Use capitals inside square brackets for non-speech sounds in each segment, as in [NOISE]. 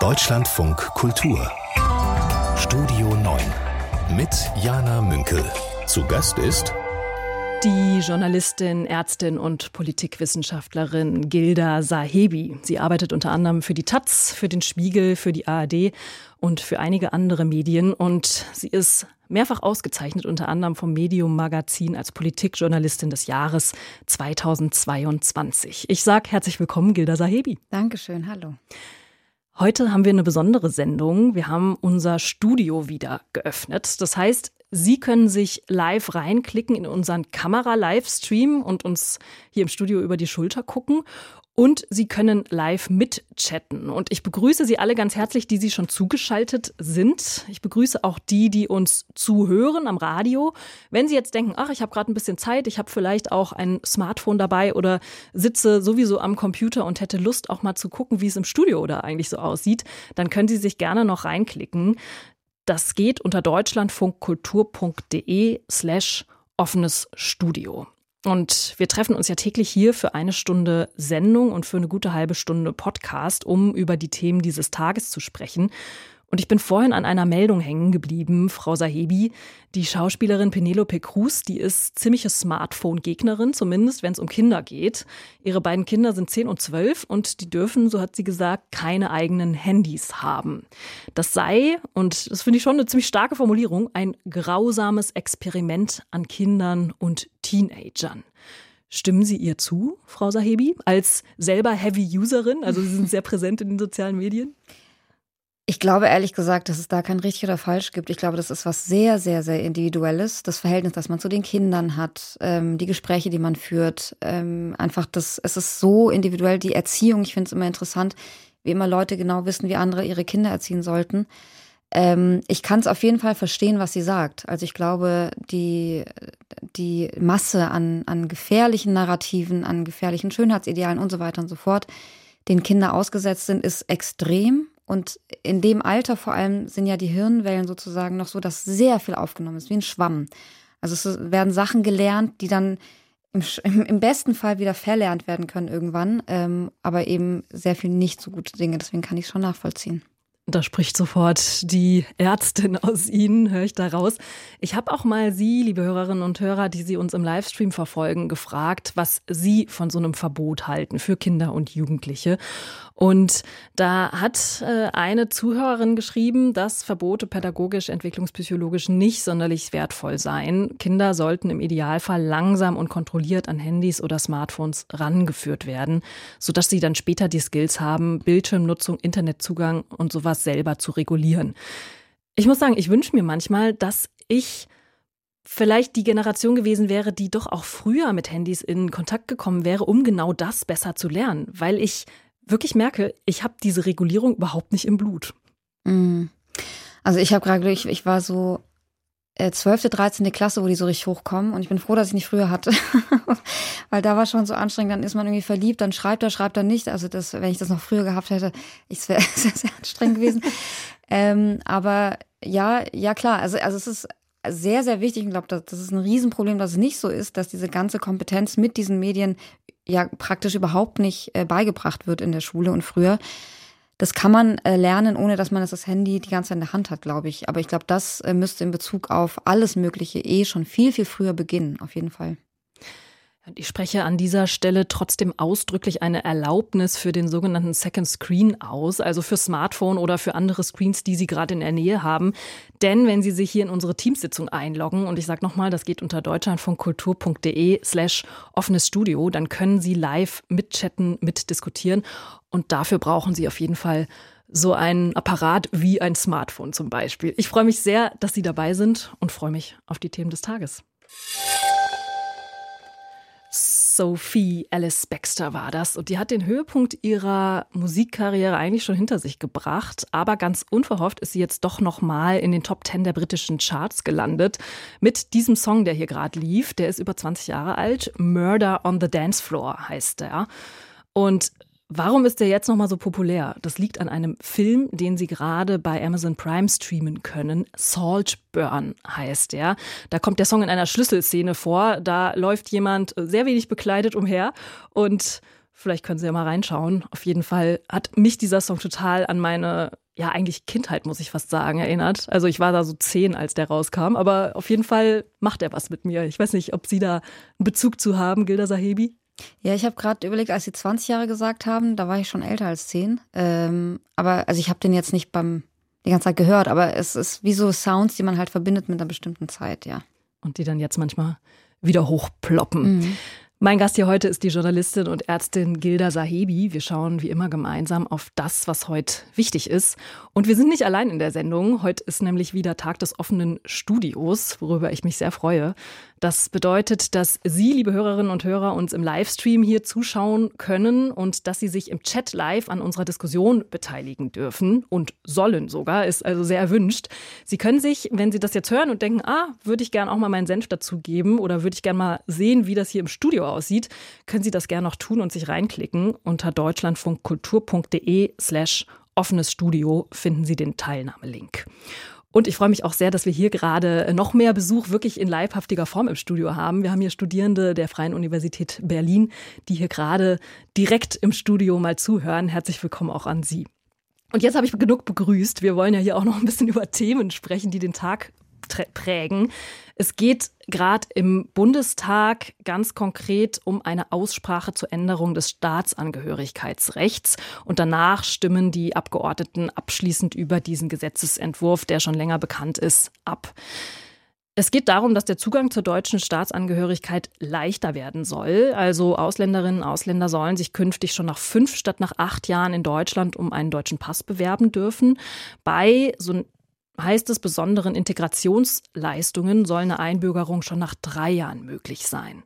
Deutschlandfunk Kultur Studio 9 mit Jana Münkel. Zu Gast ist die Journalistin, Ärztin und Politikwissenschaftlerin Gilda Sahebi. Sie arbeitet unter anderem für die Taz, für den Spiegel, für die ARD und für einige andere Medien. Und sie ist mehrfach ausgezeichnet, unter anderem vom Medium Magazin als Politikjournalistin des Jahres 2022. Ich sage herzlich willkommen, Gilda Sahebi. Dankeschön, hallo. Heute haben wir eine besondere Sendung. Wir haben unser Studio wieder geöffnet. Das heißt, Sie können sich live reinklicken in unseren Kamera-Livestream und uns hier im Studio über die Schulter gucken. Und Sie können live mitchatten. Und ich begrüße Sie alle ganz herzlich, die Sie schon zugeschaltet sind. Ich begrüße auch die, die uns zuhören am Radio. Wenn Sie jetzt denken, ach, ich habe gerade ein bisschen Zeit, ich habe vielleicht auch ein Smartphone dabei oder sitze sowieso am Computer und hätte Lust auch mal zu gucken, wie es im Studio oder eigentlich so aussieht, dann können Sie sich gerne noch reinklicken. Das geht unter deutschlandfunkkultur.de slash offenes Studio. Und wir treffen uns ja täglich hier für eine Stunde Sendung und für eine gute halbe Stunde Podcast, um über die Themen dieses Tages zu sprechen. Und ich bin vorhin an einer Meldung hängen geblieben, Frau Sahebi. Die Schauspielerin Penelope Cruz, die ist ziemliche Smartphone-Gegnerin, zumindest wenn es um Kinder geht. Ihre beiden Kinder sind 10 und 12 und die dürfen, so hat sie gesagt, keine eigenen Handys haben. Das sei, und das finde ich schon eine ziemlich starke Formulierung, ein grausames Experiment an Kindern und Teenagern. Stimmen Sie ihr zu, Frau Sahebi, als selber Heavy-Userin? Also Sie sind sehr präsent in den sozialen Medien. Ich glaube ehrlich gesagt, dass es da kein richtig oder falsch gibt. Ich glaube, das ist was sehr, sehr, sehr individuelles. Das Verhältnis, das man zu den Kindern hat, ähm, die Gespräche, die man führt, ähm, einfach das, es ist so individuell. Die Erziehung, ich finde es immer interessant, wie immer Leute genau wissen, wie andere ihre Kinder erziehen sollten. Ähm, ich kann es auf jeden Fall verstehen, was sie sagt. Also ich glaube, die, die Masse an, an gefährlichen Narrativen, an gefährlichen Schönheitsidealen und so weiter und so fort, den Kinder ausgesetzt sind, ist extrem. Und in dem Alter vor allem sind ja die Hirnwellen sozusagen noch so, dass sehr viel aufgenommen ist, wie ein Schwamm. Also es werden Sachen gelernt, die dann im, im besten Fall wieder verlernt werden können irgendwann, ähm, aber eben sehr viel nicht so gute Dinge. Deswegen kann ich schon nachvollziehen. Da spricht sofort die Ärztin aus Ihnen, höre ich da raus. Ich habe auch mal Sie, liebe Hörerinnen und Hörer, die Sie uns im Livestream verfolgen, gefragt, was Sie von so einem Verbot halten für Kinder und Jugendliche. Und da hat äh, eine Zuhörerin geschrieben, dass Verbote pädagogisch, entwicklungspsychologisch nicht sonderlich wertvoll seien. Kinder sollten im Idealfall langsam und kontrolliert an Handys oder Smartphones rangeführt werden, sodass sie dann später die Skills haben, Bildschirmnutzung, Internetzugang und sowas selber zu regulieren. Ich muss sagen, ich wünsche mir manchmal, dass ich vielleicht die Generation gewesen wäre, die doch auch früher mit Handys in Kontakt gekommen wäre, um genau das besser zu lernen, weil ich wirklich merke, ich habe diese Regulierung überhaupt nicht im Blut. Mm. Also ich habe gerade, ich, ich war so 12., 13. Klasse, wo die so richtig hochkommen. Und ich bin froh, dass ich nicht früher hatte. [LAUGHS] Weil da war schon so anstrengend, dann ist man irgendwie verliebt, dann schreibt er, schreibt er nicht. Also das, wenn ich das noch früher gehabt hätte, es wäre [LAUGHS] sehr, sehr anstrengend gewesen. ähm, aber ja, ja klar, also, also es ist sehr, sehr wichtig. Ich glaube, das, das ist ein Riesenproblem, dass es nicht so ist, dass diese ganze Kompetenz mit diesen Medien ja praktisch überhaupt nicht äh, beigebracht wird in der Schule und früher. Das kann man äh, lernen, ohne dass man das, Handy die ganze Zeit in der Hand hat, glaube ich. Aber ich glaube, das äh, müsste in Bezug auf alles Mögliche eh schon viel, viel früher beginnen, auf jeden Fall. Ich spreche an dieser Stelle trotzdem ausdrücklich eine Erlaubnis für den sogenannten Second Screen aus, also für Smartphone oder für andere Screens, die Sie gerade in der Nähe haben. Denn wenn Sie sich hier in unsere Teamsitzung einloggen, und ich sage nochmal, das geht unter deutschlandfunkkultur.de slash offenes Studio, dann können Sie live mitchatten, mitdiskutieren. Und dafür brauchen Sie auf jeden Fall so einen Apparat wie ein Smartphone zum Beispiel. Ich freue mich sehr, dass Sie dabei sind und freue mich auf die Themen des Tages. Sophie Alice Baxter war das. Und die hat den Höhepunkt ihrer Musikkarriere eigentlich schon hinter sich gebracht. Aber ganz unverhofft ist sie jetzt doch nochmal in den Top Ten der britischen Charts gelandet. Mit diesem Song, der hier gerade lief. Der ist über 20 Jahre alt. Murder on the Dance Floor heißt der. Und Warum ist der jetzt nochmal so populär? Das liegt an einem Film, den Sie gerade bei Amazon Prime streamen können. Saltburn heißt der. Da kommt der Song in einer Schlüsselszene vor. Da läuft jemand sehr wenig bekleidet umher und Vielleicht können Sie ja mal reinschauen. Auf jeden Fall hat mich dieser Song total an meine, ja, eigentlich Kindheit, muss ich fast sagen, erinnert. Also ich war da so zehn, als der rauskam, aber auf jeden Fall macht er was mit mir. Ich weiß nicht, ob Sie da einen Bezug zu haben, Gilda Sahebi. Ja, ich habe gerade überlegt, als Sie 20 Jahre gesagt haben, da war ich schon älter als 10. Ähm, aber also ich habe den jetzt nicht beim die ganze Zeit gehört, aber es ist wie so Sounds, die man halt verbindet mit einer bestimmten Zeit, ja. Und die dann jetzt manchmal wieder hochploppen. Mhm. Mein Gast hier heute ist die Journalistin und Ärztin Gilda Sahebi. Wir schauen wie immer gemeinsam auf das, was heute wichtig ist. Und wir sind nicht allein in der Sendung. Heute ist nämlich wieder Tag des offenen Studios, worüber ich mich sehr freue. Das bedeutet, dass Sie, liebe Hörerinnen und Hörer, uns im Livestream hier zuschauen können und dass Sie sich im Chat live an unserer Diskussion beteiligen dürfen und sollen sogar, ist also sehr erwünscht. Sie können sich, wenn Sie das jetzt hören und denken, ah, würde ich gern auch mal meinen Senf dazu geben oder würde ich gern mal sehen, wie das hier im Studio aussieht, können Sie das gerne noch tun und sich reinklicken. Unter deutschlandfunkkultur.de slash offenes Studio finden Sie den Teilnahmelink. Und ich freue mich auch sehr, dass wir hier gerade noch mehr Besuch wirklich in leibhaftiger Form im Studio haben. Wir haben hier Studierende der Freien Universität Berlin, die hier gerade direkt im Studio mal zuhören. Herzlich willkommen auch an Sie. Und jetzt habe ich genug begrüßt. Wir wollen ja hier auch noch ein bisschen [LAUGHS] über Themen sprechen, die den Tag prägen. Es geht gerade im Bundestag ganz konkret um eine Aussprache zur Änderung des Staatsangehörigkeitsrechts. Und danach stimmen die Abgeordneten abschließend über diesen Gesetzesentwurf, der schon länger bekannt ist, ab. Es geht darum, dass der Zugang zur deutschen Staatsangehörigkeit leichter werden soll. Also Ausländerinnen und Ausländer sollen sich künftig schon nach fünf statt nach acht Jahren in Deutschland um einen deutschen Pass bewerben dürfen. Bei so heißt es, besonderen Integrationsleistungen soll eine Einbürgerung schon nach drei Jahren möglich sein.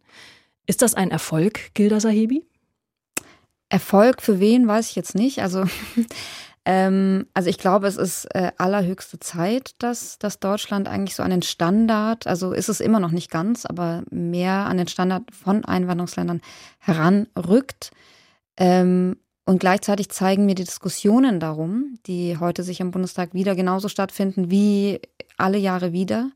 Ist das ein Erfolg, Gilda Sahebi? Erfolg für wen, weiß ich jetzt nicht. Also, [LAUGHS] ähm, also ich glaube, es ist äh, allerhöchste Zeit, dass, dass Deutschland eigentlich so an den Standard, also ist es immer noch nicht ganz, aber mehr an den Standard von Einwanderungsländern heranrückt. Ähm, und gleichzeitig zeigen mir die Diskussionen darum, die heute sich im Bundestag wieder genauso stattfinden wie alle Jahre wieder,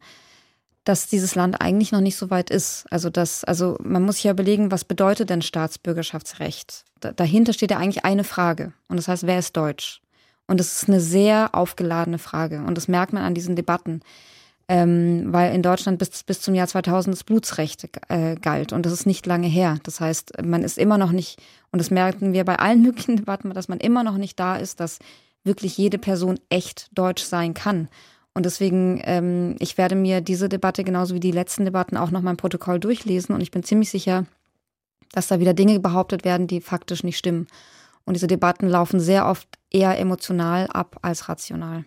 dass dieses Land eigentlich noch nicht so weit ist. Also das, also man muss sich ja überlegen, was bedeutet denn Staatsbürgerschaftsrecht? Da, dahinter steht ja eigentlich eine Frage. Und das heißt, wer ist Deutsch? Und das ist eine sehr aufgeladene Frage. Und das merkt man an diesen Debatten ähm, weil in Deutschland bis, bis zum Jahr 2000 das Blutsrecht äh, galt und das ist nicht lange her. Das heißt, man ist immer noch nicht, und das merken wir bei allen [LAUGHS] möglichen Debatten, dass man immer noch nicht da ist, dass wirklich jede Person echt deutsch sein kann. Und deswegen, ähm, ich werde mir diese Debatte genauso wie die letzten Debatten auch noch mal im Protokoll durchlesen und ich bin ziemlich sicher, dass da wieder Dinge behauptet werden, die faktisch nicht stimmen. Und diese Debatten laufen sehr oft eher emotional ab als rational.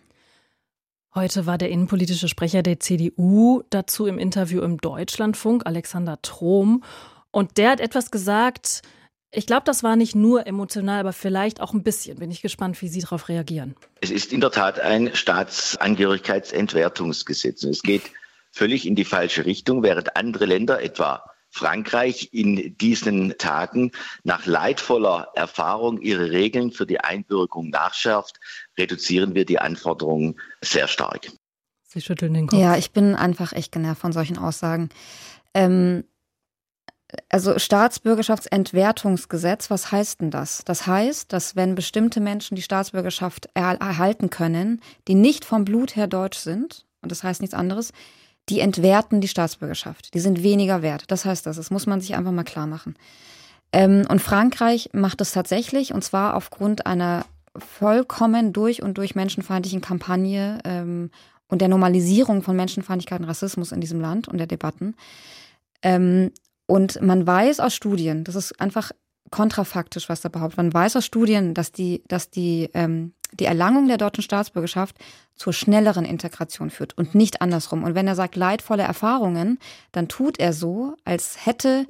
Heute war der innenpolitische Sprecher der CDU dazu im Interview im Deutschlandfunk, Alexander Trom. Und der hat etwas gesagt, ich glaube, das war nicht nur emotional, aber vielleicht auch ein bisschen. Bin ich gespannt, wie Sie darauf reagieren. Es ist in der Tat ein Staatsangehörigkeitsentwertungsgesetz. Es geht völlig in die falsche Richtung, während andere Länder, etwa Frankreich in diesen Tagen nach leidvoller Erfahrung ihre Regeln für die Einbürgerung nachschärft, reduzieren wir die Anforderungen sehr stark. Sie schütteln den Kopf. Ja, ich bin einfach echt genervt von solchen Aussagen. Ähm, also Staatsbürgerschaftsentwertungsgesetz, was heißt denn das? Das heißt, dass wenn bestimmte Menschen die Staatsbürgerschaft erhalten können, die nicht vom Blut her deutsch sind, und das heißt nichts anderes, die entwerten die Staatsbürgerschaft. Die sind weniger wert. Das heißt das. Das muss man sich einfach mal klar machen. Ähm, und Frankreich macht es tatsächlich, und zwar aufgrund einer vollkommen durch und durch menschenfeindlichen Kampagne ähm, und der Normalisierung von Menschenfeindlichkeit und Rassismus in diesem Land und der Debatten. Ähm, und man weiß aus Studien, das ist einfach kontrafaktisch, was da behauptet. Man weiß aus Studien, dass die, dass die, ähm, die Erlangung der deutschen Staatsbürgerschaft zur schnelleren Integration führt und nicht andersrum. Und wenn er sagt leidvolle Erfahrungen, dann tut er so, als hätte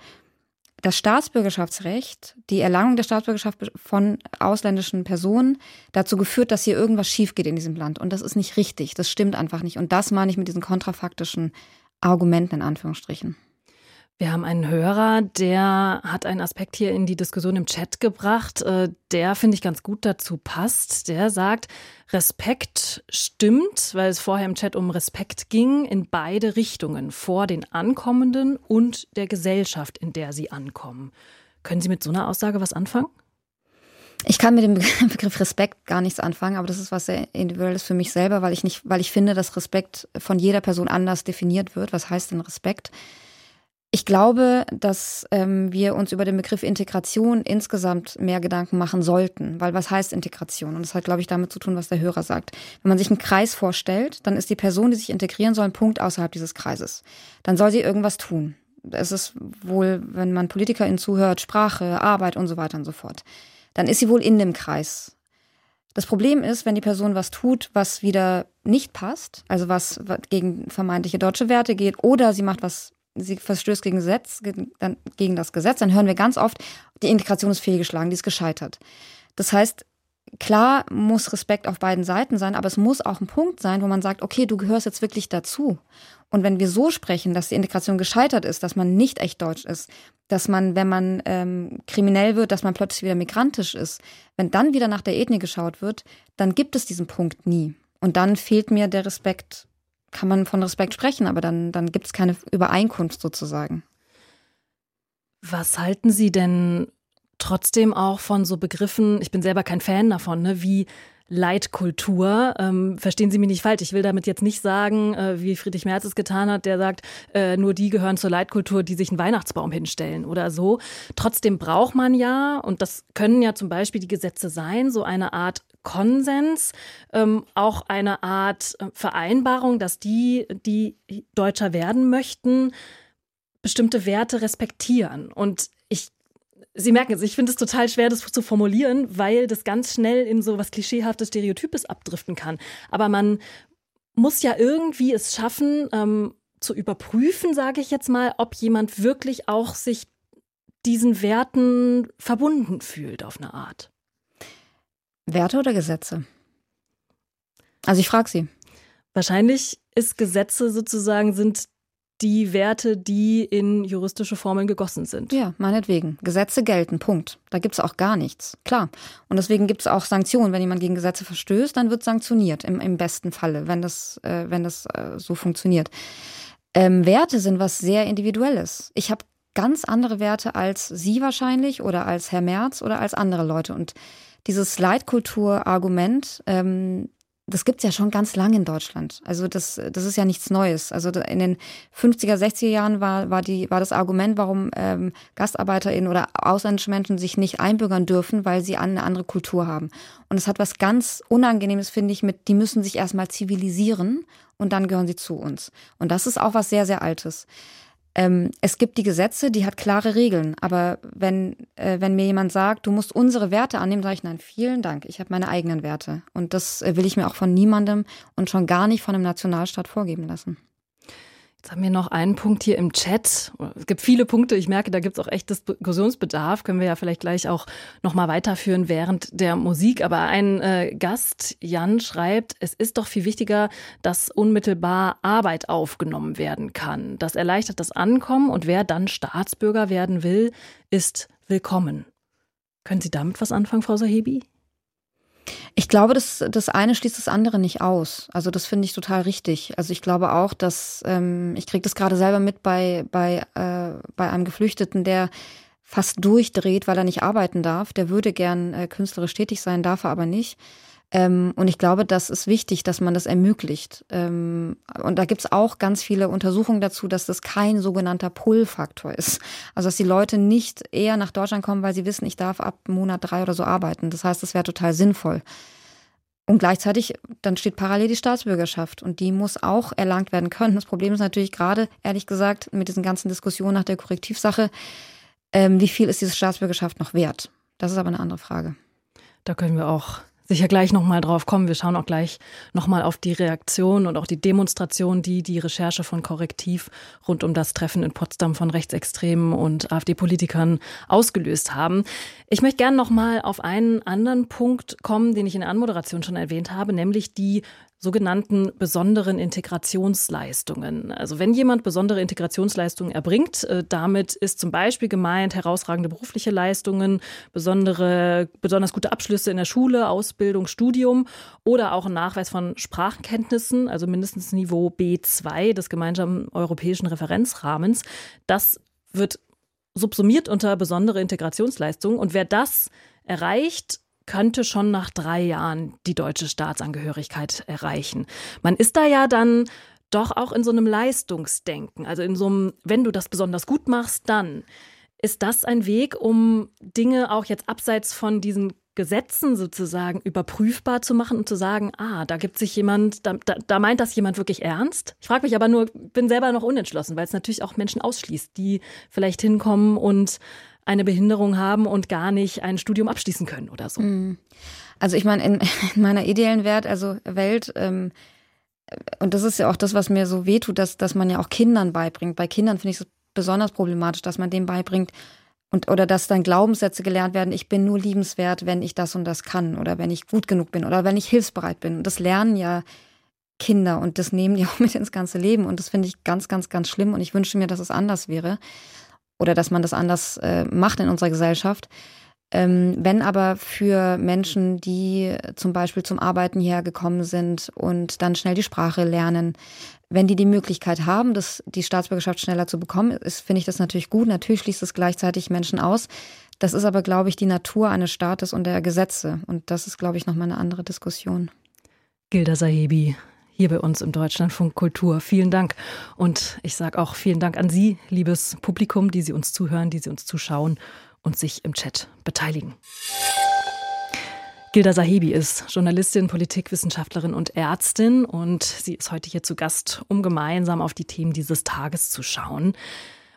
das Staatsbürgerschaftsrecht, die Erlangung der Staatsbürgerschaft von ausländischen Personen dazu geführt, dass hier irgendwas schief geht in diesem Land. Und das ist nicht richtig. Das stimmt einfach nicht. Und das meine ich mit diesen kontrafaktischen Argumenten in Anführungsstrichen. Wir haben einen Hörer, der hat einen Aspekt hier in die Diskussion im Chat gebracht, äh, der finde ich ganz gut dazu passt. Der sagt, Respekt stimmt, weil es vorher im Chat um Respekt ging, in beide Richtungen, vor den Ankommenden und der Gesellschaft, in der sie ankommen. Können Sie mit so einer Aussage was anfangen? Ich kann mit dem [LAUGHS] Begriff Respekt gar nichts anfangen, aber das ist was sehr individuelles für mich selber, weil ich nicht, weil ich finde, dass Respekt von jeder Person anders definiert wird. Was heißt denn Respekt? Ich glaube, dass ähm, wir uns über den Begriff Integration insgesamt mehr Gedanken machen sollten, weil was heißt Integration? Und das hat, glaube ich, damit zu tun, was der Hörer sagt. Wenn man sich einen Kreis vorstellt, dann ist die Person, die sich integrieren soll, ein Punkt außerhalb dieses Kreises. Dann soll sie irgendwas tun. Es ist wohl, wenn man PolitikerInnen zuhört, Sprache, Arbeit und so weiter und so fort. Dann ist sie wohl in dem Kreis. Das Problem ist, wenn die Person was tut, was wieder nicht passt, also was gegen vermeintliche deutsche Werte geht, oder sie macht was sie verstößt gegen, Gesetz, gegen das Gesetz, dann hören wir ganz oft, die Integration ist fehlgeschlagen, die ist gescheitert. Das heißt, klar muss Respekt auf beiden Seiten sein, aber es muss auch ein Punkt sein, wo man sagt, okay, du gehörst jetzt wirklich dazu. Und wenn wir so sprechen, dass die Integration gescheitert ist, dass man nicht echt deutsch ist, dass man, wenn man ähm, kriminell wird, dass man plötzlich wieder migrantisch ist, wenn dann wieder nach der Ethnie geschaut wird, dann gibt es diesen Punkt nie. Und dann fehlt mir der Respekt kann man von Respekt sprechen, aber dann, dann gibt es keine Übereinkunft sozusagen. Was halten Sie denn trotzdem auch von so Begriffen, ich bin selber kein Fan davon, ne, wie Leitkultur. Ähm, verstehen Sie mich nicht falsch. Ich will damit jetzt nicht sagen, äh, wie Friedrich Merz es getan hat, der sagt, äh, nur die gehören zur Leitkultur, die sich einen Weihnachtsbaum hinstellen oder so. Trotzdem braucht man ja, und das können ja zum Beispiel die Gesetze sein, so eine Art Konsens, ähm, auch eine Art äh, Vereinbarung, dass die, die Deutscher werden möchten, bestimmte Werte respektieren. Und ich Sie merken es, ich finde es total schwer, das zu formulieren, weil das ganz schnell in so was klischeehaftes Stereotypes abdriften kann. Aber man muss ja irgendwie es schaffen, ähm, zu überprüfen, sage ich jetzt mal, ob jemand wirklich auch sich diesen Werten verbunden fühlt auf eine Art. Werte oder Gesetze? Also ich frage Sie. Wahrscheinlich ist Gesetze sozusagen sind die Werte, die in juristische Formeln gegossen sind. Ja, meinetwegen. Gesetze gelten, Punkt. Da gibt es auch gar nichts. Klar. Und deswegen gibt es auch Sanktionen. Wenn jemand gegen Gesetze verstößt, dann wird sanktioniert, im, im besten Falle, wenn das, äh, wenn das äh, so funktioniert. Ähm, Werte sind was sehr Individuelles. Ich habe ganz andere Werte als Sie wahrscheinlich oder als Herr Merz oder als andere Leute. Und dieses Leitkultur-Argument, ähm, das gibt's ja schon ganz lange in Deutschland. Also das, das ist ja nichts Neues. Also in den 50er, 60er Jahren war, war, die, war das Argument, warum ähm, GastarbeiterInnen oder ausländische Menschen sich nicht einbürgern dürfen, weil sie eine andere Kultur haben. Und es hat was ganz Unangenehmes, finde ich, mit, die müssen sich erstmal zivilisieren und dann gehören sie zu uns. Und das ist auch was sehr, sehr Altes. Ähm, es gibt die Gesetze, die hat klare Regeln. Aber wenn, äh, wenn mir jemand sagt, du musst unsere Werte annehmen, sage ich nein, vielen Dank. Ich habe meine eigenen Werte. Und das äh, will ich mir auch von niemandem und schon gar nicht von einem Nationalstaat vorgeben lassen. Jetzt haben wir noch einen Punkt hier im Chat. Es gibt viele Punkte. Ich merke, da gibt es auch echt Diskussionsbedarf. Können wir ja vielleicht gleich auch noch mal weiterführen während der Musik. Aber ein äh, Gast, Jan, schreibt, es ist doch viel wichtiger, dass unmittelbar Arbeit aufgenommen werden kann. Das erleichtert das Ankommen und wer dann Staatsbürger werden will, ist willkommen. Können Sie damit was anfangen, Frau Sahebi? Ich glaube, das, das eine schließt das andere nicht aus. Also das finde ich total richtig. Also ich glaube auch, dass ähm, ich kriege das gerade selber mit bei, bei, äh, bei einem Geflüchteten, der fast durchdreht, weil er nicht arbeiten darf. Der würde gern äh, künstlerisch tätig sein, darf er aber nicht. Ähm, und ich glaube, das ist wichtig, dass man das ermöglicht. Ähm, und da gibt's auch ganz viele Untersuchungen dazu, dass das kein sogenannter Pull-Faktor ist. Also dass die Leute nicht eher nach Deutschland kommen, weil sie wissen, ich darf ab Monat drei oder so arbeiten. Das heißt, das wäre total sinnvoll. Und gleichzeitig, dann steht parallel die Staatsbürgerschaft und die muss auch erlangt werden können. Das Problem ist natürlich gerade, ehrlich gesagt, mit diesen ganzen Diskussionen nach der Korrektivsache, ähm, wie viel ist diese Staatsbürgerschaft noch wert? Das ist aber eine andere Frage. Da können wir auch sicher gleich nochmal drauf kommen. Wir schauen auch gleich nochmal auf die Reaktion und auch die Demonstration, die die Recherche von Korrektiv rund um das Treffen in Potsdam von Rechtsextremen und AfD-Politikern ausgelöst haben. Ich möchte gerne nochmal auf einen anderen Punkt kommen, den ich in der Anmoderation schon erwähnt habe, nämlich die sogenannten besonderen Integrationsleistungen. Also wenn jemand besondere Integrationsleistungen erbringt, äh, damit ist zum Beispiel gemeint herausragende berufliche Leistungen, besondere, besonders gute Abschlüsse in der Schule, Ausbildung, Studium oder auch ein Nachweis von Sprachenkenntnissen, also mindestens Niveau B2 des gemeinsamen europäischen Referenzrahmens. Das wird subsumiert unter besondere Integrationsleistungen. Und wer das erreicht, könnte schon nach drei Jahren die deutsche Staatsangehörigkeit erreichen. Man ist da ja dann doch auch in so einem Leistungsdenken. Also in so einem, wenn du das besonders gut machst, dann. Ist das ein Weg, um Dinge auch jetzt abseits von diesen Gesetzen sozusagen überprüfbar zu machen und zu sagen, ah, da gibt sich jemand, da, da, da meint das jemand wirklich ernst? Ich frage mich aber nur, bin selber noch unentschlossen, weil es natürlich auch Menschen ausschließt, die vielleicht hinkommen und eine Behinderung haben und gar nicht ein Studium abschließen können oder so. Mhm. Also ich meine, in, [LAUGHS] in meiner ideellen Welt, also Welt, ähm, und das ist ja auch das, was mir so wehtut, dass, dass man ja auch Kindern beibringt. Bei Kindern finde ich es besonders problematisch, dass man denen beibringt, und, oder dass dann Glaubenssätze gelernt werden, ich bin nur liebenswert, wenn ich das und das kann oder wenn ich gut genug bin oder wenn ich hilfsbereit bin. Und das lernen ja Kinder und das nehmen die [LAUGHS] auch mit ins ganze Leben. Und das finde ich ganz, ganz, ganz schlimm. Und ich wünsche mir, dass es anders wäre oder dass man das anders äh, macht in unserer Gesellschaft. Ähm, wenn aber für Menschen, die zum Beispiel zum Arbeiten hierher gekommen sind und dann schnell die Sprache lernen, wenn die die Möglichkeit haben, das, die Staatsbürgerschaft schneller zu bekommen, finde ich das natürlich gut. Natürlich schließt es gleichzeitig Menschen aus. Das ist aber, glaube ich, die Natur eines Staates und der Gesetze. Und das ist, glaube ich, nochmal eine andere Diskussion. Gilda Sahebi, hier bei uns im Deutschlandfunk Kultur. Vielen Dank. Und ich sage auch vielen Dank an Sie, liebes Publikum, die Sie uns zuhören, die Sie uns zuschauen und sich im Chat beteiligen. Gilda Sahibi ist Journalistin, Politikwissenschaftlerin und Ärztin und sie ist heute hier zu Gast, um gemeinsam auf die Themen dieses Tages zu schauen.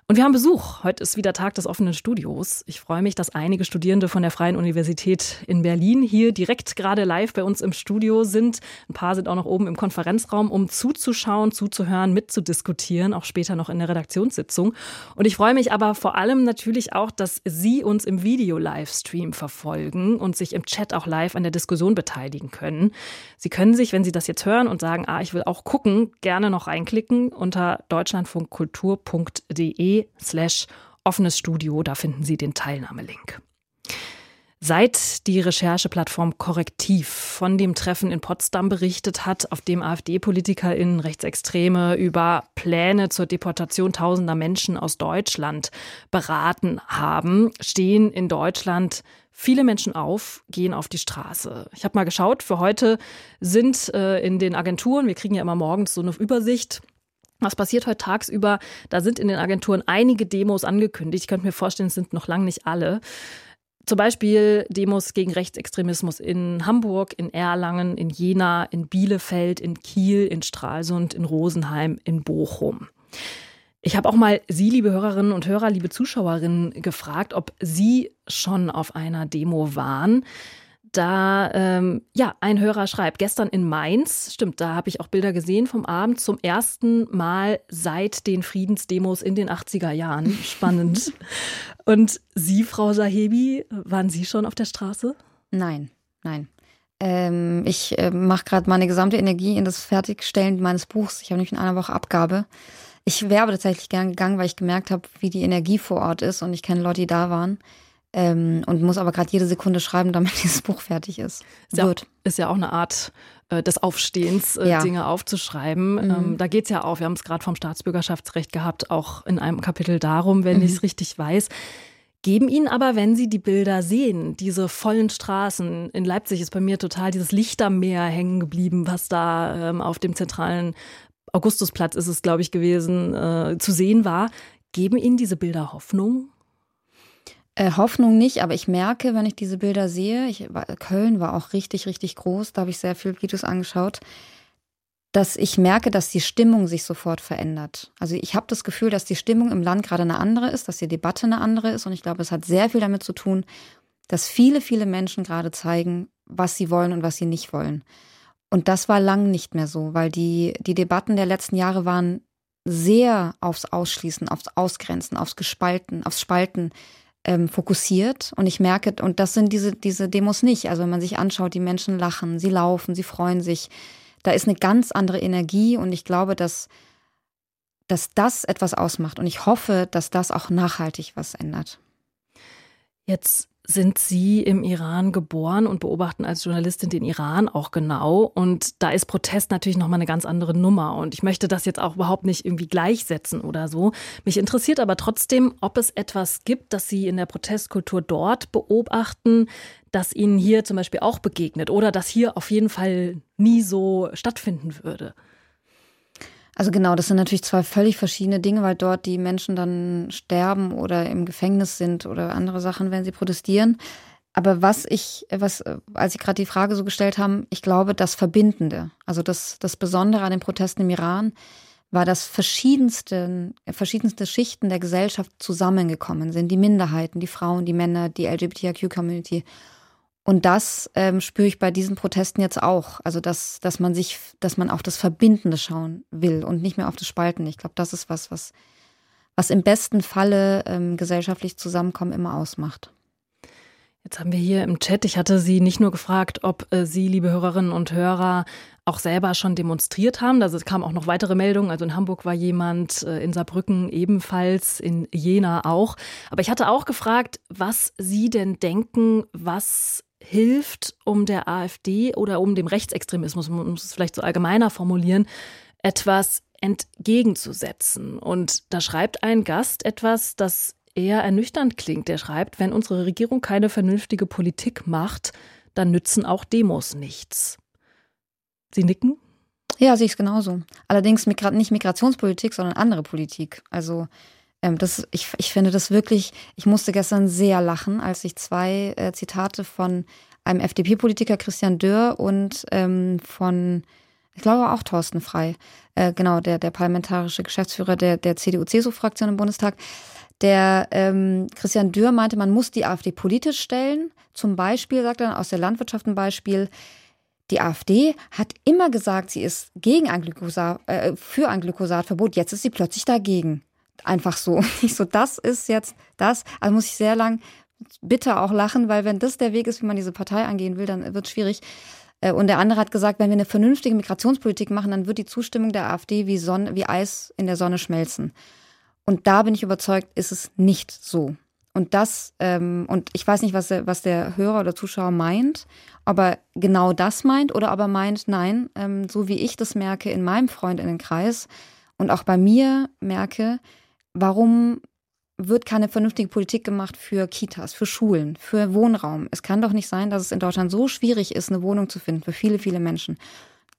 Und wir haben Besuch. Heute ist wieder Tag des offenen Studios. Ich freue mich, dass einige Studierende von der Freien Universität in Berlin hier direkt gerade live bei uns im Studio sind. Ein paar sind auch noch oben im Konferenzraum, um zuzuschauen, zuzuhören, mitzudiskutieren, auch später noch in der Redaktionssitzung. Und ich freue mich aber vor allem natürlich auch, dass Sie uns im Video-Livestream verfolgen und sich im Chat auch live an der Diskussion beteiligen können. Sie können sich, wenn Sie das jetzt hören und sagen, ah, ich will auch gucken, gerne noch reinklicken unter deutschlandfunkkultur.de slash offenes Studio. Da finden Sie den Teilnahmelink. Seit die Rechercheplattform Korrektiv von dem Treffen in Potsdam berichtet hat, auf dem AfD-PolitikerInnen Rechtsextreme über Pläne zur Deportation tausender Menschen aus Deutschland beraten haben, stehen in Deutschland viele Menschen auf, gehen auf die Straße. Ich habe mal geschaut, für heute sind äh, in den Agenturen, wir kriegen ja immer morgens so eine Übersicht, was passiert heute tagsüber? Da sind in den Agenturen einige Demos angekündigt. Ich könnte mir vorstellen, es sind noch lange nicht alle. Zum Beispiel Demos gegen Rechtsextremismus in Hamburg, in Erlangen, in Jena, in Bielefeld, in Kiel, in Stralsund, in Rosenheim, in Bochum. Ich habe auch mal Sie, liebe Hörerinnen und Hörer, liebe Zuschauerinnen, gefragt, ob Sie schon auf einer Demo waren da ähm, ja ein Hörer schreibt, gestern in Mainz, stimmt, da habe ich auch Bilder gesehen vom Abend zum ersten Mal seit den Friedensdemos in den 80er Jahren. [LAUGHS] Spannend. Und Sie, Frau Sahebi, waren Sie schon auf der Straße? Nein, nein. Ähm, ich äh, mache gerade meine gesamte Energie in das Fertigstellen meines Buchs. Ich habe nämlich in einer Woche Abgabe. Ich wäre aber tatsächlich gern gegangen, weil ich gemerkt habe, wie die Energie vor Ort ist und ich kenne Leute, die da waren. Ähm, und muss aber gerade jede Sekunde schreiben, damit [LAUGHS] dieses Buch fertig ist. Ist ja, ist ja auch eine Art äh, des Aufstehens, äh, ja. Dinge aufzuschreiben. Mhm. Ähm, da geht es ja auch, wir haben es gerade vom Staatsbürgerschaftsrecht gehabt, auch in einem Kapitel darum, wenn mhm. ich es richtig weiß. Geben Ihnen aber, wenn Sie die Bilder sehen, diese vollen Straßen, in Leipzig ist bei mir total dieses Lichtermeer hängen geblieben, was da ähm, auf dem zentralen Augustusplatz ist es, glaube ich, gewesen, äh, zu sehen war. Geben Ihnen diese Bilder Hoffnung? Äh, Hoffnung nicht, aber ich merke, wenn ich diese Bilder sehe, ich, Köln war auch richtig, richtig groß, da habe ich sehr viele Videos angeschaut, dass ich merke, dass die Stimmung sich sofort verändert. Also ich habe das Gefühl, dass die Stimmung im Land gerade eine andere ist, dass die Debatte eine andere ist und ich glaube, es hat sehr viel damit zu tun, dass viele, viele Menschen gerade zeigen, was sie wollen und was sie nicht wollen. Und das war lang nicht mehr so, weil die, die Debatten der letzten Jahre waren sehr aufs Ausschließen, aufs Ausgrenzen, aufs Gespalten, aufs Spalten ähm, fokussiert. Und ich merke, und das sind diese, diese Demos nicht. Also wenn man sich anschaut, die Menschen lachen, sie laufen, sie freuen sich. Da ist eine ganz andere Energie und ich glaube, dass, dass das etwas ausmacht. Und ich hoffe, dass das auch nachhaltig was ändert. Jetzt sind Sie im Iran geboren und beobachten als Journalistin den Iran auch genau. Und da ist Protest natürlich nochmal eine ganz andere Nummer. Und ich möchte das jetzt auch überhaupt nicht irgendwie gleichsetzen oder so. Mich interessiert aber trotzdem, ob es etwas gibt, das Sie in der Protestkultur dort beobachten, das Ihnen hier zum Beispiel auch begegnet oder das hier auf jeden Fall nie so stattfinden würde. Also genau, das sind natürlich zwei völlig verschiedene Dinge, weil dort die Menschen dann sterben oder im Gefängnis sind oder andere Sachen, wenn sie protestieren. Aber was ich, was, als Sie gerade die Frage so gestellt haben, ich glaube, das Verbindende, also das, das Besondere an den Protesten im Iran, war, dass verschiedenste, verschiedenste Schichten der Gesellschaft zusammengekommen sind. Die Minderheiten, die Frauen, die Männer, die LGBTIQ-Community. Und das ähm, spüre ich bei diesen Protesten jetzt auch. Also, dass, dass man sich, dass man auf das Verbindende schauen will und nicht mehr auf das Spalten. Ich glaube, das ist was, was, was im besten Falle ähm, gesellschaftlich Zusammenkommen immer ausmacht. Jetzt haben wir hier im Chat, ich hatte Sie nicht nur gefragt, ob äh, Sie, liebe Hörerinnen und Hörer, auch selber schon demonstriert haben. Also es kamen auch noch weitere Meldungen. Also in Hamburg war jemand, äh, in Saarbrücken ebenfalls, in Jena auch. Aber ich hatte auch gefragt, was Sie denn denken, was hilft, um der AfD oder um dem Rechtsextremismus, man muss es vielleicht so allgemeiner formulieren, etwas entgegenzusetzen. Und da schreibt ein Gast etwas, das eher ernüchternd klingt. Der schreibt, wenn unsere Regierung keine vernünftige Politik macht, dann nützen auch Demos nichts. Sie nicken? Ja, sehe ich es genauso. Allerdings nicht Migrationspolitik, sondern andere Politik. Also ähm, das, ich, ich finde das wirklich, ich musste gestern sehr lachen, als ich zwei äh, Zitate von einem FDP-Politiker Christian Dörr und ähm, von, ich glaube auch Thorsten Frei, äh, genau, der, der parlamentarische Geschäftsführer der, der CDU-CSU-Fraktion im Bundestag, der ähm, Christian Dürr meinte, man muss die AfD politisch stellen. Zum Beispiel, sagt er aus der Landwirtschaft ein Beispiel, die AfD hat immer gesagt, sie ist gegen ein Glykosat, äh, für ein Glykosatverbot. Jetzt ist sie plötzlich dagegen einfach so. [LAUGHS] Nicht so, das ist jetzt das. Also muss ich sehr lang bitter auch lachen, weil wenn das der Weg ist, wie man diese Partei angehen will, dann wird es schwierig. Äh, und der andere hat gesagt, wenn wir eine vernünftige Migrationspolitik machen, dann wird die Zustimmung der AfD wie, Sonne, wie Eis in der Sonne schmelzen. Und da bin ich überzeugt, ist es nicht so. Und das, ähm, und ich weiß nicht, was der, was der Hörer oder Zuschauer meint, ob er genau das meint oder ob er meint, nein, ähm, so wie ich das merke in meinem Freundinnenkreis und auch bei mir merke, warum wird keine vernünftige Politik gemacht für Kitas, für Schulen, für Wohnraum. Es kann doch nicht sein, dass es in Deutschland so schwierig ist, eine Wohnung zu finden für viele, viele Menschen.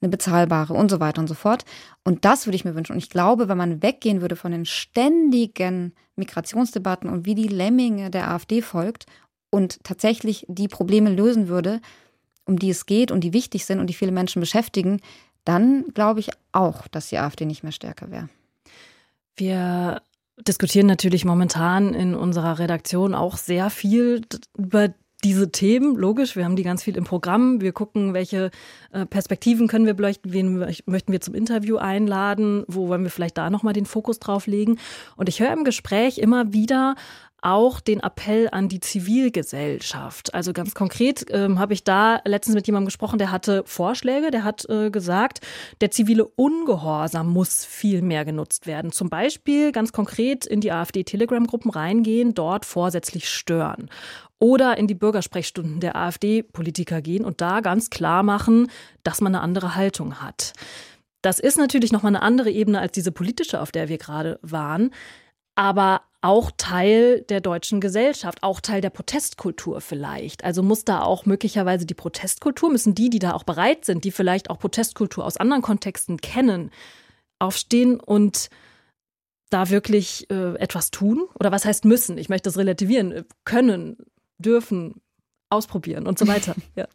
Eine bezahlbare und so weiter und so fort. Und das würde ich mir wünschen. Und ich glaube, wenn man weggehen würde von den ständigen Migrationsdebatten und wie die Lemminge der AfD folgt und tatsächlich die Probleme lösen würde, um die es geht und die wichtig sind und die viele Menschen beschäftigen, dann glaube ich auch, dass die AfD nicht mehr stärker wäre. Wir diskutieren natürlich momentan in unserer Redaktion auch sehr viel über diese Themen, logisch, wir haben die ganz viel im Programm. Wir gucken, welche äh, Perspektiven können wir beleuchten, wen möchten wir zum Interview einladen, wo wollen wir vielleicht da nochmal den Fokus drauf legen. Und ich höre im Gespräch immer wieder auch den Appell an die Zivilgesellschaft. Also ganz konkret ähm, habe ich da letztens mit jemandem gesprochen, der hatte Vorschläge, der hat äh, gesagt, der zivile Ungehorsam muss viel mehr genutzt werden. Zum Beispiel ganz konkret in die AfD-Telegram-Gruppen reingehen, dort vorsätzlich stören. Oder in die Bürgersprechstunden der AfD-Politiker gehen und da ganz klar machen, dass man eine andere Haltung hat. Das ist natürlich nochmal eine andere Ebene als diese politische, auf der wir gerade waren aber auch Teil der deutschen Gesellschaft, auch Teil der Protestkultur vielleicht. Also muss da auch möglicherweise die Protestkultur, müssen die, die da auch bereit sind, die vielleicht auch Protestkultur aus anderen Kontexten kennen, aufstehen und da wirklich äh, etwas tun? Oder was heißt müssen? Ich möchte das relativieren. Können, dürfen, ausprobieren und so weiter. [LAUGHS] Ja.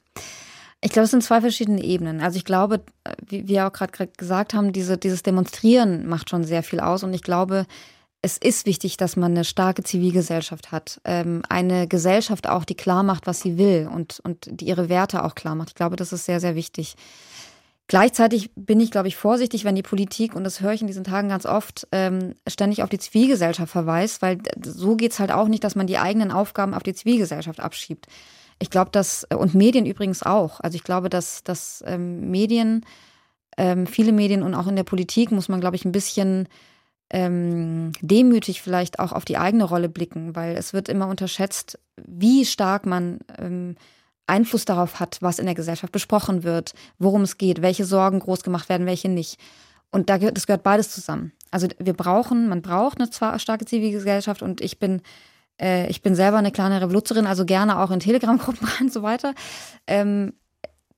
Ich glaube, es sind zwei verschiedene Ebenen. Also ich glaube, wie wir auch gerade gesagt haben, diese, dieses Demonstrieren macht schon sehr viel aus. Und ich glaube, es ist wichtig, dass man eine starke Zivilgesellschaft hat. Ähm, eine Gesellschaft auch, die klar macht, was sie will und, und die ihre Werte auch klar macht. Ich glaube, das ist sehr, sehr wichtig. Gleichzeitig bin ich, glaube ich, vorsichtig, wenn die Politik, und das höre ich in diesen Tagen ganz oft, ähm, ständig auf die Zivilgesellschaft verweist, weil so geht es halt auch nicht, dass man die eigenen Aufgaben auf die Zivilgesellschaft abschiebt. Ich glaube, dass, und Medien übrigens auch. Also ich glaube, dass, dass ähm, Medien, ähm, viele Medien und auch in der Politik muss man, glaube ich, ein bisschen ähm, demütig vielleicht auch auf die eigene Rolle blicken, weil es wird immer unterschätzt, wie stark man ähm, Einfluss darauf hat, was in der Gesellschaft besprochen wird, worum es geht, welche Sorgen groß gemacht werden, welche nicht. Und da gehört, das gehört beides zusammen. Also wir brauchen, man braucht eine zwar starke Zivilgesellschaft und ich bin, äh, ich bin selber eine kleine Revoluzerin, also gerne auch in Telegram-Gruppen [LAUGHS] und so weiter. Ähm,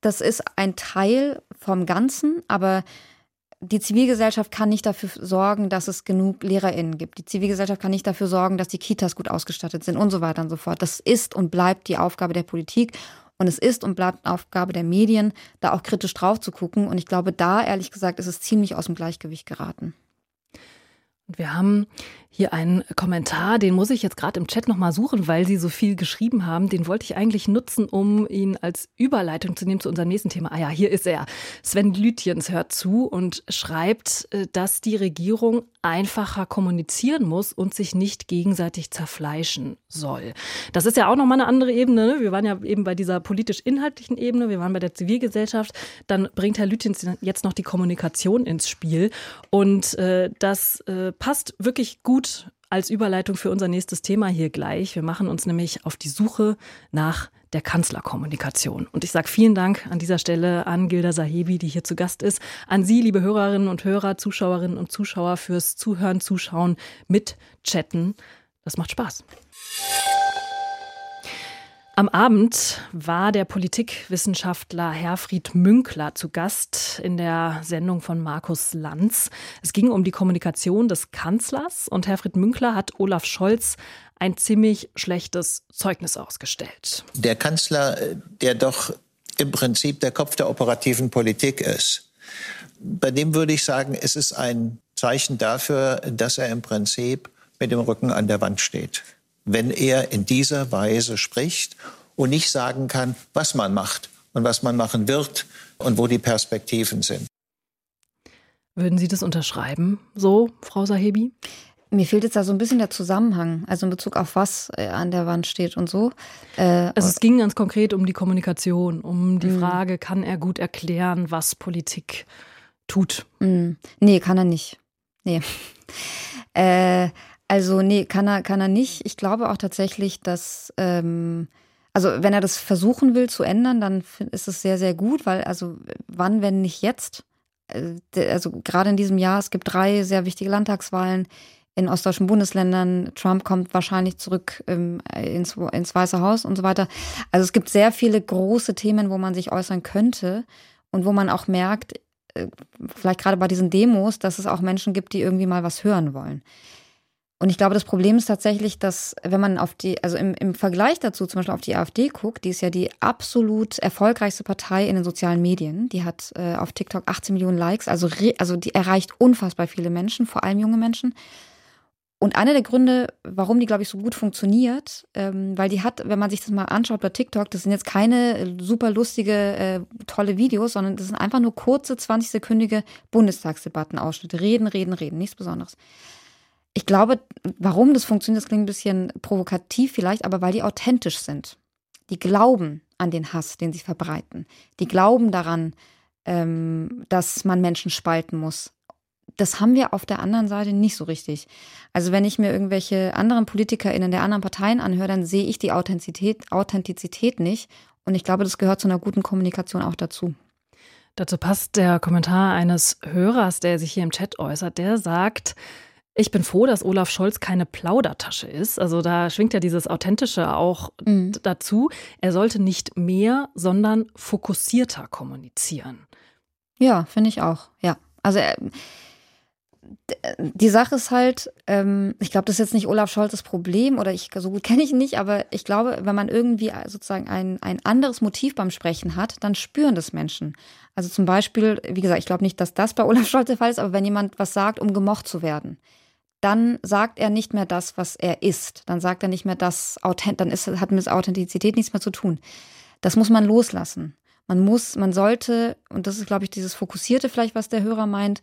das ist ein Teil vom Ganzen, aber die Zivilgesellschaft kann nicht dafür sorgen, dass es genug LehrerInnen gibt. Die Zivilgesellschaft kann nicht dafür sorgen, dass die Kitas gut ausgestattet sind und so weiter und so fort. Das ist und bleibt die Aufgabe der Politik. Und es ist und bleibt Aufgabe der Medien, da auch kritisch drauf zu gucken. Und ich glaube, da, ehrlich gesagt, ist es ziemlich aus dem Gleichgewicht geraten. Wir haben hier einen Kommentar, den muss ich jetzt gerade im Chat nochmal suchen, weil Sie so viel geschrieben haben. Den wollte ich eigentlich nutzen, um ihn als Überleitung zu nehmen zu unserem nächsten Thema. Ah ja, hier ist er. Sven Lütjens hört zu und schreibt, äh, dass die Regierung einfacher kommunizieren muss und sich nicht gegenseitig zerfleischen soll. Das ist ja auch nochmal eine andere Ebene. Ne? Wir waren ja eben bei dieser politisch-inhaltlichen Ebene, wir waren bei der Zivilgesellschaft. Dann bringt Herr Lütjens jetzt noch die Kommunikation ins Spiel. Und äh, das äh, passt wirklich gut als Überleitung für unser nächstes Thema hier gleich. Wir machen uns nämlich auf die Suche nach der Kanzlerkommunikation. Und ich sage vielen Dank an dieser Stelle an Gilda Sahebi, die hier zu Gast ist, an Sie, liebe Hörerinnen und Hörer, Zuschauerinnen und Zuschauer, fürs Zuhören, Zuschauen, Mitchatten. Das macht Spaß. Am Abend war der Politikwissenschaftler Herfried Münkler zu Gast in der Sendung von Markus Lanz. Es ging um die Kommunikation des Kanzlers und Herfried Münkler hat Olaf Scholz ein ziemlich schlechtes Zeugnis ausgestellt. Der Kanzler, der doch im Prinzip der Kopf der operativen Politik ist, bei dem würde ich sagen, es ist ein Zeichen dafür, dass er im Prinzip mit dem Rücken an der Wand steht wenn er in dieser Weise spricht und nicht sagen kann, was man macht und was man machen wird und wo die Perspektiven sind. Würden Sie das unterschreiben, so, Frau Sahebi? Mir fehlt jetzt da so ein bisschen der Zusammenhang, also in Bezug auf was äh, an der Wand steht und so. Äh, also es ging ganz konkret um die Kommunikation, um die mhm. Frage, kann er gut erklären, was Politik tut? Mhm. Nee, kann er nicht. Nee. [LAUGHS] äh, also nee, kann er, kann er nicht. Ich glaube auch tatsächlich, dass, ähm, also wenn er das versuchen will zu ändern, dann ist es sehr, sehr gut, weil also wann, wenn nicht jetzt? Äh, also gerade in diesem Jahr, es gibt drei sehr wichtige Landtagswahlen in ostdeutschen Bundesländern. Trump kommt wahrscheinlich zurück ähm, ins, ins Weiße Haus und so weiter. Also es gibt sehr viele große Themen, wo man sich äußern könnte und wo man auch merkt, äh, vielleicht gerade bei diesen Demos, dass es auch Menschen gibt, die irgendwie mal was hören wollen. Und ich glaube, das Problem ist tatsächlich, dass wenn man auf die, also im, im Vergleich dazu zum Beispiel auf die AfD guckt, die ist ja die absolut erfolgreichste Partei in den sozialen Medien. Die hat äh, auf TikTok 18 Millionen Likes, also, re, also die erreicht unfassbar viele Menschen, vor allem junge Menschen. Und einer der Gründe, warum die, glaube ich, so gut funktioniert, ähm, weil die hat, wenn man sich das mal anschaut bei TikTok, das sind jetzt keine super lustige, äh, tolle Videos, sondern das sind einfach nur kurze, 20-sekündige Bundestagsdebattenausschnitte. Reden, reden, reden, nichts Besonderes. Ich glaube, warum das funktioniert, das klingt ein bisschen provokativ vielleicht, aber weil die authentisch sind. Die glauben an den Hass, den sie verbreiten. Die glauben daran, ähm, dass man Menschen spalten muss. Das haben wir auf der anderen Seite nicht so richtig. Also wenn ich mir irgendwelche anderen PolitikerInnen der anderen Parteien anhöre, dann sehe ich die Authentizität, Authentizität nicht. Und ich glaube, das gehört zu einer guten Kommunikation auch dazu. Dazu passt der Kommentar eines Hörers, der sich hier im Chat äußert, der sagt, ich bin froh, dass Olaf Scholz keine Plaudertasche ist. Also da schwingt ja dieses Authentische auch mhm. dazu. Er sollte nicht mehr, sondern fokussierter kommunizieren. Ja, finde ich auch. Ja. Also äh, die Sache ist halt, ähm, ich glaube, das ist jetzt nicht Olaf Scholzes Problem oder ich so gut kenne ich ihn nicht, aber ich glaube, wenn man irgendwie sozusagen ein, ein anderes Motiv beim Sprechen hat, dann spüren das Menschen. Also zum Beispiel, wie gesagt, ich glaube nicht, dass das bei [LAUGHS] Olaf Scholz der Fall ist, aber wenn jemand was sagt, um gemocht zu werden, dann sagt er nicht mehr das, was er ist. Dann sagt er nicht mehr das, dann ist, hat mit Authentizität nichts mehr zu tun. Das muss man loslassen. Man muss, man sollte, und das ist, glaube ich, dieses Fokussierte vielleicht, was der Hörer meint,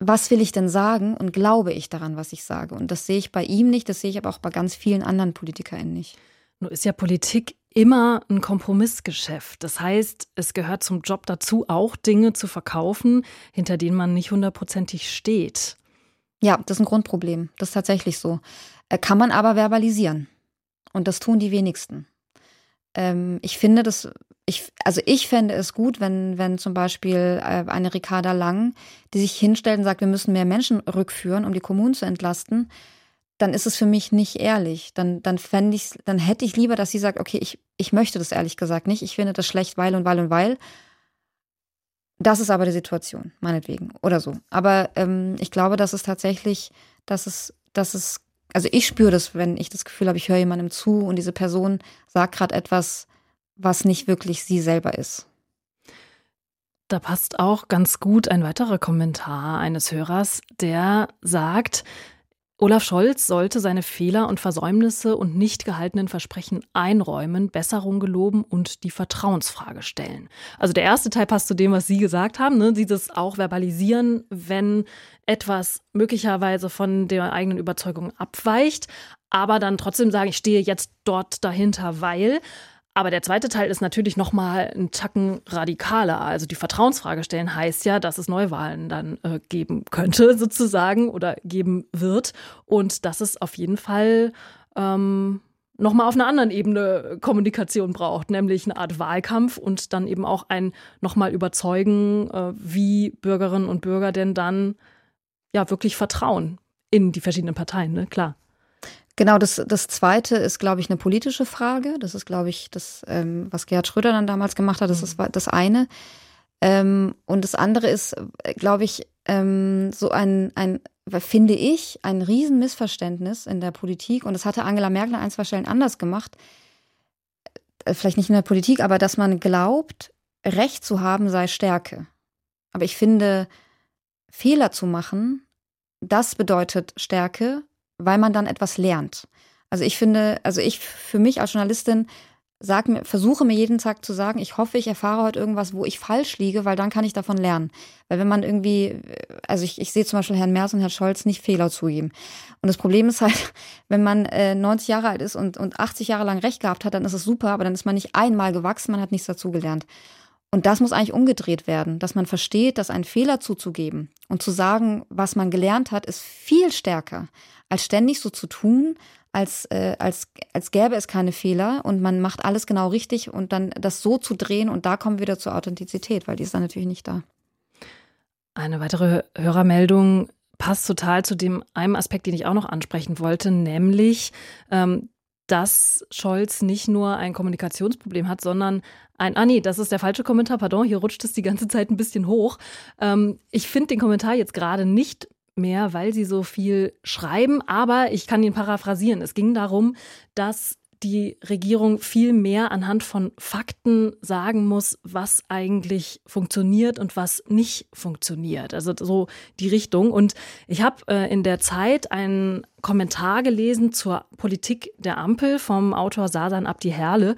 was will ich denn sagen und glaube ich daran, was ich sage? Und das sehe ich bei ihm nicht, das sehe ich aber auch bei ganz vielen anderen PolitikerInnen nicht. Nur ist ja Politik immer ein Kompromissgeschäft. Das heißt, es gehört zum Job dazu, auch Dinge zu verkaufen, hinter denen man nicht hundertprozentig steht. Ja, das ist ein Grundproblem. Das ist tatsächlich so. Äh, kann man aber verbalisieren. Und das tun die wenigsten. Ähm, ich finde das, ich, also ich fände es gut, wenn, wenn zum Beispiel äh, eine Ricarda Lang, die sich hinstellt und sagt, wir müssen mehr Menschen rückführen, um die Kommunen zu entlasten, dann ist es für mich nicht ehrlich. Dann, dann fände ich, dann hätte ich lieber, dass sie sagt, okay, ich, ich möchte das ehrlich gesagt nicht. Ich finde das schlecht, weil und weil und weil. Das ist aber die Situation, meinetwegen. Oder so. Aber ähm, ich glaube, dass es tatsächlich, dass es, dass es, also ich spüre das, wenn ich das Gefühl habe, ich höre jemandem zu und diese Person sagt gerade etwas, was nicht wirklich sie selber ist. Da passt auch ganz gut ein weiterer Kommentar eines Hörers, der sagt, Olaf Scholz sollte seine Fehler und Versäumnisse und nicht gehaltenen Versprechen einräumen, Besserung geloben und die Vertrauensfrage stellen. Also der erste Teil passt zu dem, was Sie gesagt haben, ne? dieses auch verbalisieren, wenn etwas möglicherweise von der eigenen Überzeugung abweicht, aber dann trotzdem sagen, ich stehe jetzt dort dahinter, weil. Aber der zweite Teil ist natürlich nochmal ein Tacken radikaler. Also die Vertrauensfrage stellen heißt ja, dass es Neuwahlen dann äh, geben könnte, [LAUGHS] sozusagen, oder geben wird. Und dass es auf jeden Fall ähm, nochmal auf einer anderen Ebene Kommunikation braucht, nämlich eine Art Wahlkampf und dann eben auch ein nochmal überzeugen, äh, wie Bürgerinnen und Bürger denn dann ja wirklich vertrauen in die verschiedenen Parteien, ne? Klar. Genau, das, das zweite ist, glaube ich, eine politische Frage. Das ist, glaube ich, das, ähm, was Gerhard Schröder dann damals gemacht hat, das ist das eine. Ähm, und das andere ist, glaube ich, ähm, so ein, ein, finde ich, ein Riesenmissverständnis in der Politik. Und das hatte Angela Merkel an ein, zwei Stellen anders gemacht. Äh, vielleicht nicht in der Politik, aber dass man glaubt, Recht zu haben sei Stärke. Aber ich finde, Fehler zu machen, das bedeutet Stärke weil man dann etwas lernt. Also ich finde, also ich für mich als Journalistin sag mir, versuche mir jeden Tag zu sagen, ich hoffe, ich erfahre heute irgendwas, wo ich falsch liege, weil dann kann ich davon lernen. Weil wenn man irgendwie, also ich, ich sehe zum Beispiel Herrn Merz und Herrn Scholz nicht Fehler zugeben. Und das Problem ist halt, [LAUGHS] wenn man äh, 90 Jahre alt ist und, und 80 Jahre lang Recht gehabt hat, dann ist es super, aber dann ist man nicht einmal gewachsen, man hat nichts dazugelernt. Und das muss eigentlich umgedreht werden, dass man versteht, dass ein Fehler zuzugeben und zu sagen, was man gelernt hat, ist viel stärker, als ständig so zu tun, als, äh, als, als gäbe es keine Fehler und man macht alles genau richtig und dann das so zu drehen und da kommen wir wieder zur Authentizität, weil die ist dann natürlich nicht da. Eine weitere Hörermeldung passt total zu dem einem Aspekt, den ich auch noch ansprechen wollte, nämlich ähm, dass Scholz nicht nur ein Kommunikationsproblem hat, sondern ein, ah nee, das ist der falsche Kommentar, pardon, hier rutscht es die ganze Zeit ein bisschen hoch. Ähm, ich finde den Kommentar jetzt gerade nicht mehr, weil sie so viel schreiben, aber ich kann ihn paraphrasieren. Es ging darum, dass die Regierung viel mehr anhand von Fakten sagen muss, was eigentlich funktioniert und was nicht funktioniert. Also so die Richtung. Und ich habe äh, in der Zeit einen Kommentar gelesen zur Politik der Ampel vom Autor Sasan Abdi Herle.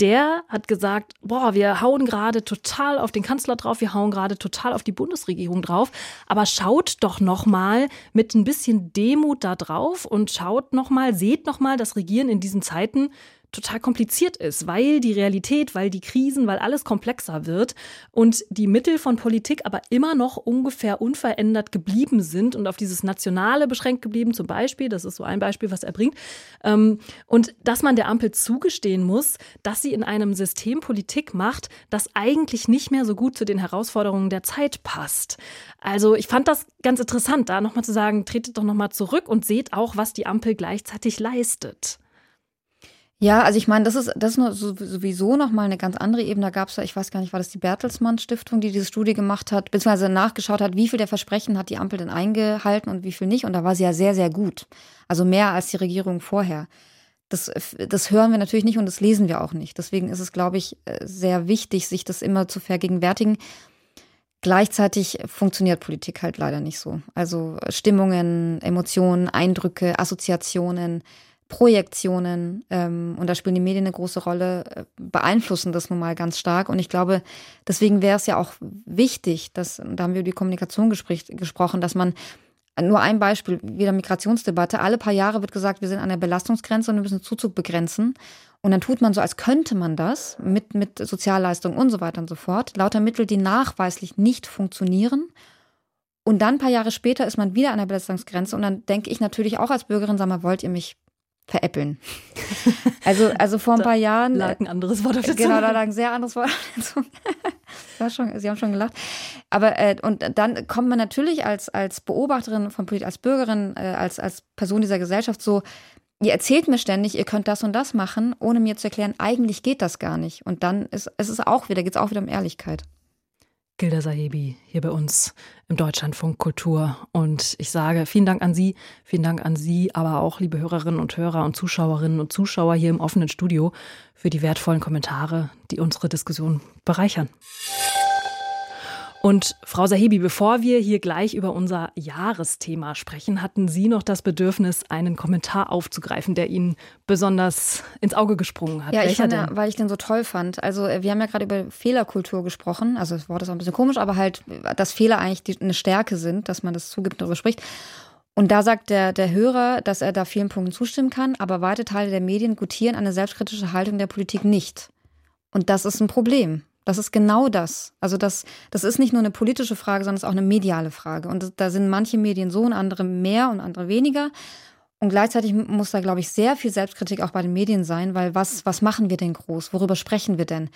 Der hat gesagt, boah, wir hauen gerade total auf den Kanzler drauf, wir hauen gerade total auf die Bundesregierung drauf, aber schaut doch noch mal mit ein bisschen Demut da drauf und schaut noch mal, seht noch mal, das Regieren in diesen Zeiten total kompliziert ist, weil die Realität, weil die Krisen, weil alles komplexer wird und die Mittel von Politik aber immer noch ungefähr unverändert geblieben sind und auf dieses Nationale beschränkt geblieben, zum Beispiel, das ist so ein Beispiel, was er bringt, ähm, und dass man der Ampel zugestehen muss, dass sie in einem System Politik macht, das eigentlich nicht mehr so gut zu den Herausforderungen der Zeit passt. Also ich fand das ganz interessant, da nochmal zu sagen, tretet doch nochmal zurück und seht auch, was die Ampel gleichzeitig leistet. Ja, also ich meine, das ist, das ist sowieso nochmal eine ganz andere Ebene. Da gab es ja, ich weiß gar nicht, war das die Bertelsmann Stiftung, die diese Studie gemacht hat, beziehungsweise nachgeschaut hat, wie viel der Versprechen hat die Ampel denn eingehalten und wie viel nicht. Und da war sie ja sehr, sehr gut. Also mehr als die Regierung vorher. Das, das hören wir natürlich nicht und das lesen wir auch nicht. Deswegen ist es, glaube ich, sehr wichtig, sich das immer zu vergegenwärtigen. Gleichzeitig funktioniert Politik halt leider nicht so. Also Stimmungen, Emotionen, Eindrücke, Assoziationen, Projektionen, ähm, und da spielen die Medien eine große Rolle, äh, beeinflussen das nun mal ganz stark. Und ich glaube, deswegen wäre es ja auch wichtig, dass, da haben wir über die Kommunikation gesprochen, dass man nur ein Beispiel, wieder Migrationsdebatte. Alle paar Jahre wird gesagt, wir sind an der Belastungsgrenze und wir müssen Zuzug begrenzen. Und dann tut man so, als könnte man das mit, mit Sozialleistungen und so weiter und so fort. Lauter Mittel, die nachweislich nicht funktionieren Und dann ein paar Jahre später ist man wieder an der Belastungsgrenze und dann denke ich natürlich auch als Bürgerin, sag mal, wollt ihr mich veräppeln? [LAUGHS] Also, also vor ein paar Jahren. Lag ein anderes Wort auf der Genau, da lag ein sehr anderes Wort auf der Zunge. [LAUGHS] War schon, Sie haben schon gelacht. Aber äh, und dann kommt man natürlich als, als Beobachterin von Politik, als Bürgerin, äh, als, als Person dieser Gesellschaft so, ihr erzählt mir ständig, ihr könnt das und das machen, ohne mir zu erklären, eigentlich geht das gar nicht. Und dann ist es ist auch wieder, geht es auch wieder um Ehrlichkeit. Gilda Sahebi hier bei uns im Deutschlandfunk Kultur. Und ich sage vielen Dank an Sie, vielen Dank an Sie, aber auch liebe Hörerinnen und Hörer und Zuschauerinnen und Zuschauer hier im offenen Studio für die wertvollen Kommentare, die unsere Diskussion bereichern. Und Frau Sahebi, bevor wir hier gleich über unser Jahresthema sprechen, hatten Sie noch das Bedürfnis, einen Kommentar aufzugreifen, der Ihnen besonders ins Auge gesprungen hat. Ja, Welcher ich fand, denn? weil ich den so toll fand. Also äh, wir haben ja gerade über Fehlerkultur gesprochen. Also das Wort ist auch ein bisschen komisch, aber halt, dass Fehler eigentlich die, eine Stärke sind, dass man das zugibt und darüber spricht. Und da sagt der, der Hörer, dass er da vielen Punkten zustimmen kann, aber weite Teile der Medien gutieren eine selbstkritische Haltung der Politik nicht. Und das ist ein Problem. Das ist genau das. Also das, das ist nicht nur eine politische Frage, sondern es ist auch eine mediale Frage. Und da sind manche Medien so und andere mehr und andere weniger. Und gleichzeitig muss da, glaube ich, sehr viel Selbstkritik auch bei den Medien sein, weil was, was machen wir denn groß? Worüber sprechen wir denn?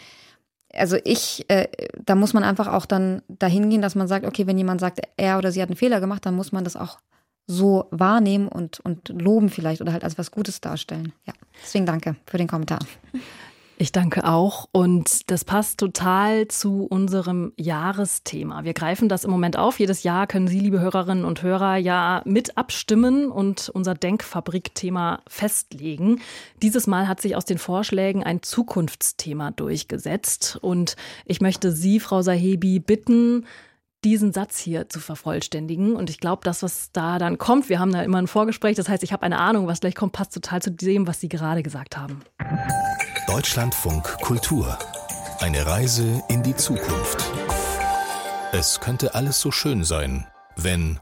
Also ich, äh, da muss man einfach auch dann dahin gehen, dass man sagt, okay, wenn jemand sagt, er oder sie hat einen Fehler gemacht, dann muss man das auch so wahrnehmen und, und loben vielleicht oder halt als was Gutes darstellen. Ja, deswegen danke für den Kommentar. [LAUGHS] Ich danke auch. Und das passt total zu unserem Jahresthema. Wir greifen das im Moment auf. Jedes Jahr können Sie, liebe Hörerinnen und Hörer, ja mit abstimmen und unser Denkfabrik-Thema festlegen. Dieses Mal hat sich aus den Vorschlägen ein Zukunftsthema durchgesetzt. Und ich möchte Sie, Frau Sahebi, bitten, diesen Satz hier zu vervollständigen. Und ich glaube, das, was da dann kommt, wir haben da immer ein Vorgespräch, das heißt, ich habe eine Ahnung, was gleich kommt, passt total zu dem, was Sie gerade gesagt haben. Deutschlandfunk Kultur. Eine Reise in die Zukunft. Es könnte alles so schön sein, wenn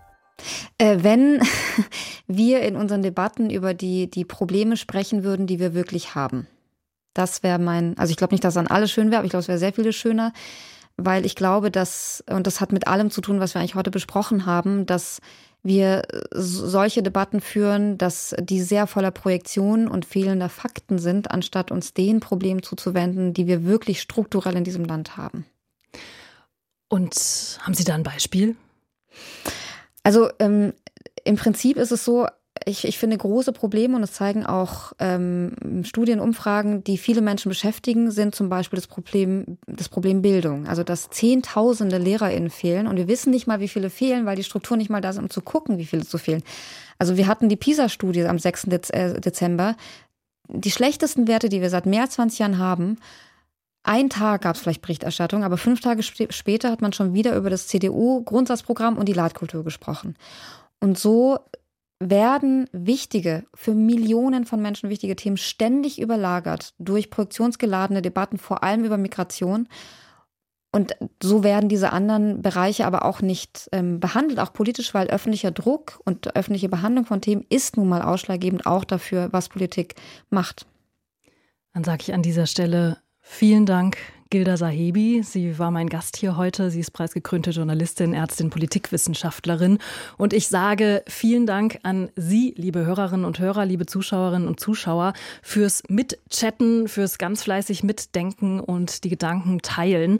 Äh, wenn [LAUGHS] wir in unseren Debatten über die, die Probleme sprechen würden, die wir wirklich haben. Das wäre mein, also ich glaube nicht, dass dann alles schön wäre, aber ich glaube, es wäre sehr vieles schöner, weil ich glaube, dass, und das hat mit allem zu tun, was wir eigentlich heute besprochen haben, dass wir solche Debatten führen, dass die sehr voller Projektionen und fehlender Fakten sind, anstatt uns den Problemen zuzuwenden, die wir wirklich strukturell in diesem Land haben. Und haben Sie da ein Beispiel? Also ähm, im Prinzip ist es so, ich, ich finde große Probleme und es zeigen auch ähm, Studienumfragen, die viele Menschen beschäftigen, sind zum Beispiel das Problem, das Problem Bildung. Also dass Zehntausende LehrerInnen fehlen und wir wissen nicht mal, wie viele fehlen, weil die Strukturen nicht mal da sind, um zu gucken, wie viele zu fehlen. Also wir hatten die PISA-Studie am 6. Dez Dezember. Die schlechtesten Werte, die wir seit mehr als 20 Jahren haben, ein Tag gab es vielleicht Berichterstattung, aber fünf Tage sp später hat man schon wieder über das CDU-Grundsatzprogramm und die Leitkultur gesprochen. Und so werden wichtige, für Millionen von Menschen wichtige Themen ständig überlagert durch projektionsgeladene Debatten, vor allem über Migration. Und so werden diese anderen Bereiche aber auch nicht ähm, behandelt, auch politisch, weil öffentlicher Druck und öffentliche Behandlung von Themen ist nun mal ausschlaggebend auch dafür, was Politik macht. Dann sage ich an dieser Stelle vielen Dank, Gilda Sahebi. Sie war mein Gast hier heute. Sie ist preisgekrönte Journalistin, Ärztin, Politikwissenschaftlerin. Und ich sage vielen Dank an Sie, liebe Hörerinnen und Hörer, liebe Zuschauerinnen und Zuschauer, fürs Mitchatten, fürs ganz fleißig Mitdenken und die Gedanken teilen.